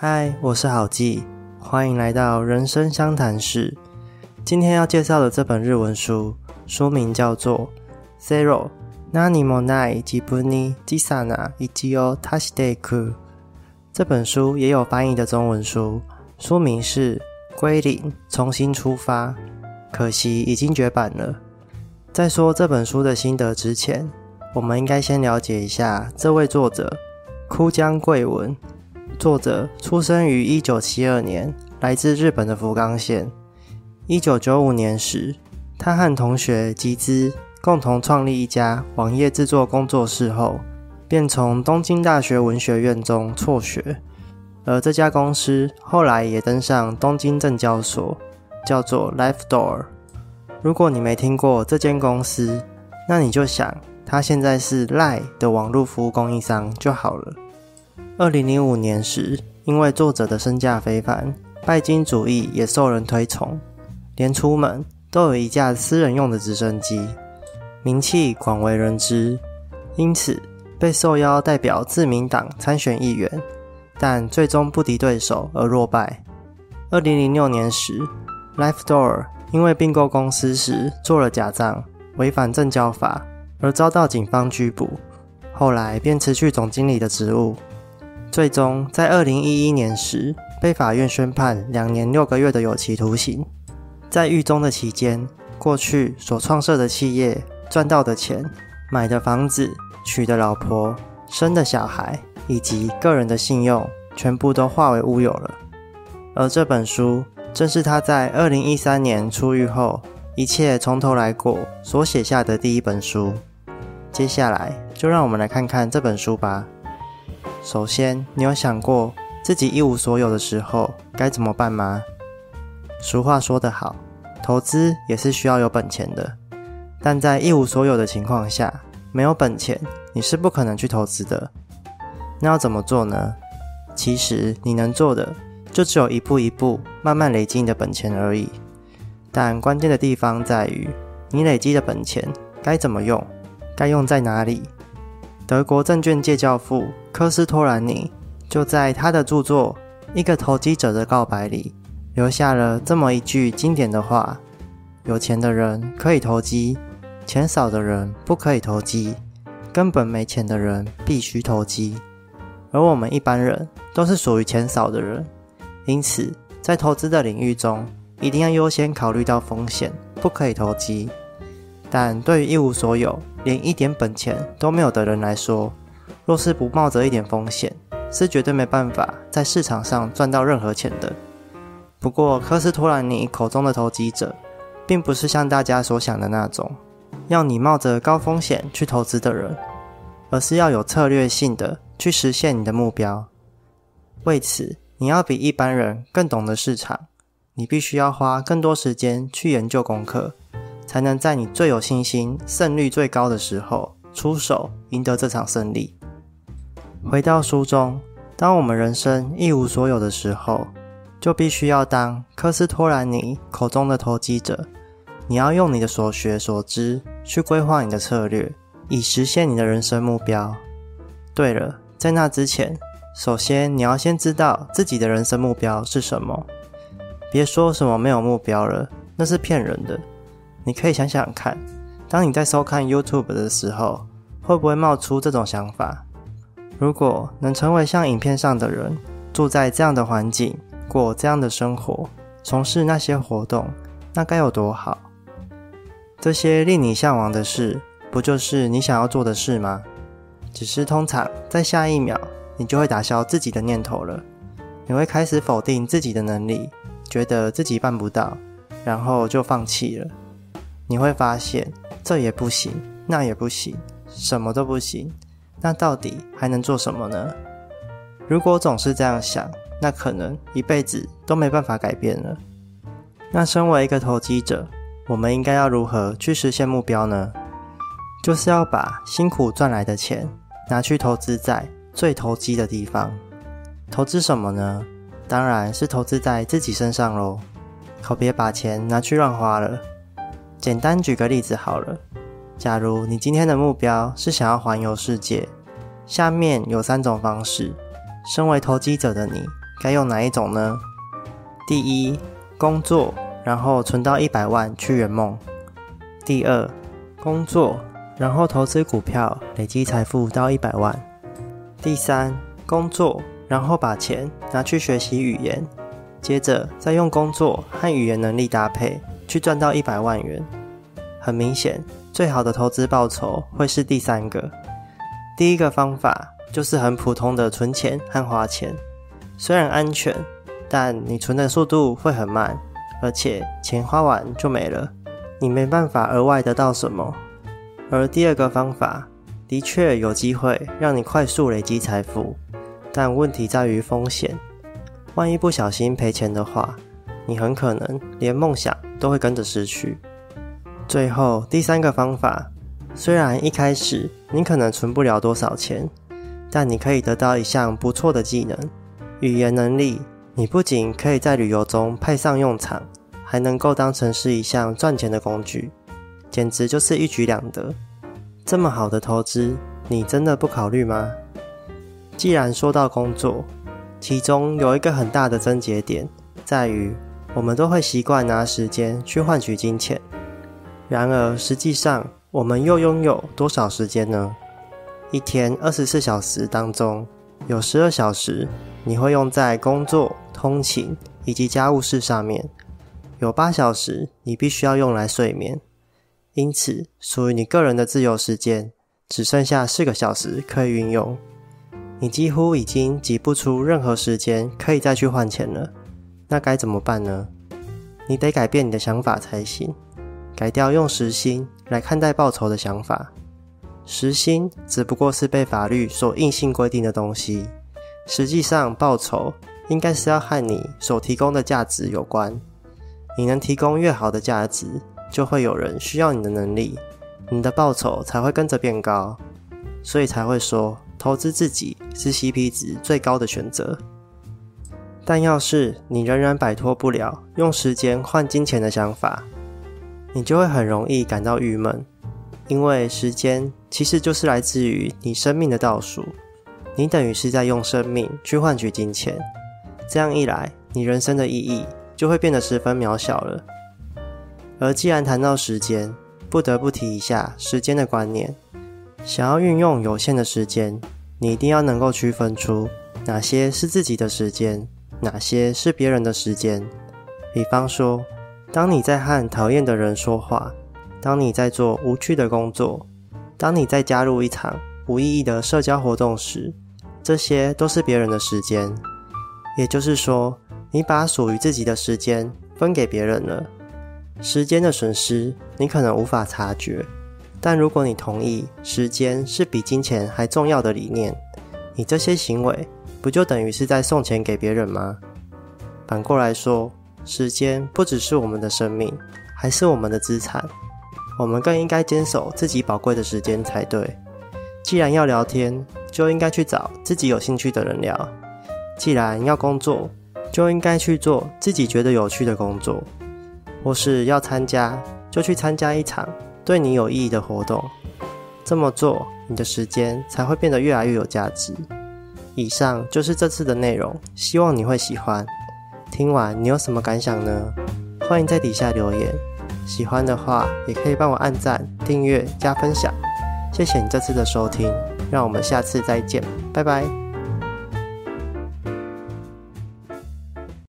嗨，我是好记，欢迎来到人生相谈室。今天要介绍的这本日文书，书名叫做《Zero Nani mo nai jibuni jisana ichio tashiteku》。这本书也有翻译的中文书，书名是《归零，重新出发》，可惜已经绝版了。在说这本书的心得之前，我们应该先了解一下这位作者枯江贵文。作者出生于一九七二年，来自日本的福冈县。一九九五年时，他和同学吉兹共同创立一家网页制作工作室后，便从东京大学文学院中辍学。而这家公司后来也登上东京证交所，叫做 Life Door。如果你没听过这间公司，那你就想它现在是 Lie 的网络服务供应商就好了。二零零五年时，因为作者的身价非凡，拜金主义也受人推崇，连出门都有一架私人用的直升机，名气广为人知，因此被受邀代表自民党参选议员，但最终不敌对手而落败。二零零六年时，Life Door 因为并购公司时做了假账，违反证交法，而遭到警方拘捕，后来便辞去总经理的职务。最终在二零一一年时，被法院宣判两年六个月的有期徒刑。在狱中的期间，过去所创设的企业赚到的钱、买的房子、娶的老婆、生的小孩，以及个人的信用，全部都化为乌有了。而这本书，正是他在二零一三年出狱后，一切从头来过所写下的第一本书。接下来，就让我们来看看这本书吧。首先，你有想过自己一无所有的时候该怎么办吗？俗话说得好，投资也是需要有本钱的。但在一无所有的情况下，没有本钱，你是不可能去投资的。那要怎么做呢？其实你能做的，就只有一步一步慢慢累积你的本钱而已。但关键的地方在于，你累积的本钱该怎么用，该用在哪里？德国证券界教父科斯托兰尼就在他的著作《一个投机者的告白》里留下了这么一句经典的话：“有钱的人可以投机，钱少的人不可以投机，根本没钱的人必须投机。”而我们一般人都是属于钱少的人，因此在投资的领域中，一定要优先考虑到风险，不可以投机。但对于一无所有，连一点本钱都没有的人来说，若是不冒着一点风险，是绝对没办法在市场上赚到任何钱的。不过，科斯托兰尼口中的投机者，并不是像大家所想的那种要你冒着高风险去投资的人，而是要有策略性的去实现你的目标。为此，你要比一般人更懂得市场，你必须要花更多时间去研究功课。才能在你最有信心、胜率最高的时候出手，赢得这场胜利。回到书中，当我们人生一无所有的时候，就必须要当科斯托兰尼口中的投机者。你要用你的所学所知去规划你的策略，以实现你的人生目标。对了，在那之前，首先你要先知道自己的人生目标是什么。别说什么没有目标了，那是骗人的。你可以想想看，当你在收看 YouTube 的时候，会不会冒出这种想法？如果能成为像影片上的人，住在这样的环境，过这样的生活，从事那些活动，那该有多好？这些令你向往的事，不就是你想要做的事吗？只是通常在下一秒，你就会打消自己的念头了。你会开始否定自己的能力，觉得自己办不到，然后就放弃了。你会发现，这也不行，那也不行，什么都不行。那到底还能做什么呢？如果总是这样想，那可能一辈子都没办法改变了。那身为一个投机者，我们应该要如何去实现目标呢？就是要把辛苦赚来的钱拿去投资在最投机的地方。投资什么呢？当然是投资在自己身上喽。可别把钱拿去乱花了。简单举个例子好了，假如你今天的目标是想要环游世界，下面有三种方式，身为投机者的你该用哪一种呢？第一，工作，然后存到一百万去圆梦；第二，工作，然后投资股票，累积财富到一百万；第三，工作，然后把钱拿去学习语言，接着再用工作和语言能力搭配，去赚到一百万元。很明显，最好的投资报酬会是第三个。第一个方法就是很普通的存钱和花钱，虽然安全，但你存的速度会很慢，而且钱花完就没了，你没办法额外得到什么。而第二个方法的确有机会让你快速累积财富，但问题在于风险。万一不小心赔钱的话，你很可能连梦想都会跟着失去。最后第三个方法，虽然一开始你可能存不了多少钱，但你可以得到一项不错的技能——语言能力。你不仅可以在旅游中派上用场，还能够当成是一项赚钱的工具，简直就是一举两得。这么好的投资，你真的不考虑吗？既然说到工作，其中有一个很大的症结点，在于我们都会习惯拿时间去换取金钱。然而，实际上我们又拥有多少时间呢？一天二十四小时当中，有十二小时你会用在工作、通勤以及家务事上面，有八小时你必须要用来睡眠。因此，属于你个人的自由时间只剩下四个小时可以运用。你几乎已经挤不出任何时间可以再去换钱了。那该怎么办呢？你得改变你的想法才行。改掉用时薪来看待报酬的想法，时薪只不过是被法律所硬性规定的东西，实际上报酬应该是要和你所提供的价值有关。你能提供越好的价值，就会有人需要你的能力，你的报酬才会跟着变高。所以才会说，投资自己是 CP 值最高的选择。但要是你仍然摆脱不了用时间换金钱的想法，你就会很容易感到郁闷，因为时间其实就是来自于你生命的倒数，你等于是在用生命去换取金钱，这样一来，你人生的意义就会变得十分渺小了。而既然谈到时间，不得不提一下时间的观念。想要运用有限的时间，你一定要能够区分出哪些是自己的时间，哪些是别人的时间。比方说。当你在和讨厌的人说话，当你在做无趣的工作，当你在加入一场无意义的社交活动时，这些都是别人的时间。也就是说，你把属于自己的时间分给别人了。时间的损失，你可能无法察觉，但如果你同意时间是比金钱还重要的理念，你这些行为不就等于是在送钱给别人吗？反过来说。时间不只是我们的生命，还是我们的资产。我们更应该坚守自己宝贵的时间才对。既然要聊天，就应该去找自己有兴趣的人聊；既然要工作，就应该去做自己觉得有趣的工作。或是要参加，就去参加一场对你有意义的活动。这么做，你的时间才会变得越来越有价值。以上就是这次的内容，希望你会喜欢。听完你有什么感想呢？欢迎在底下留言。喜欢的话也可以帮我按赞、订阅、加分享。谢谢你这次的收听，让我们下次再见，拜拜。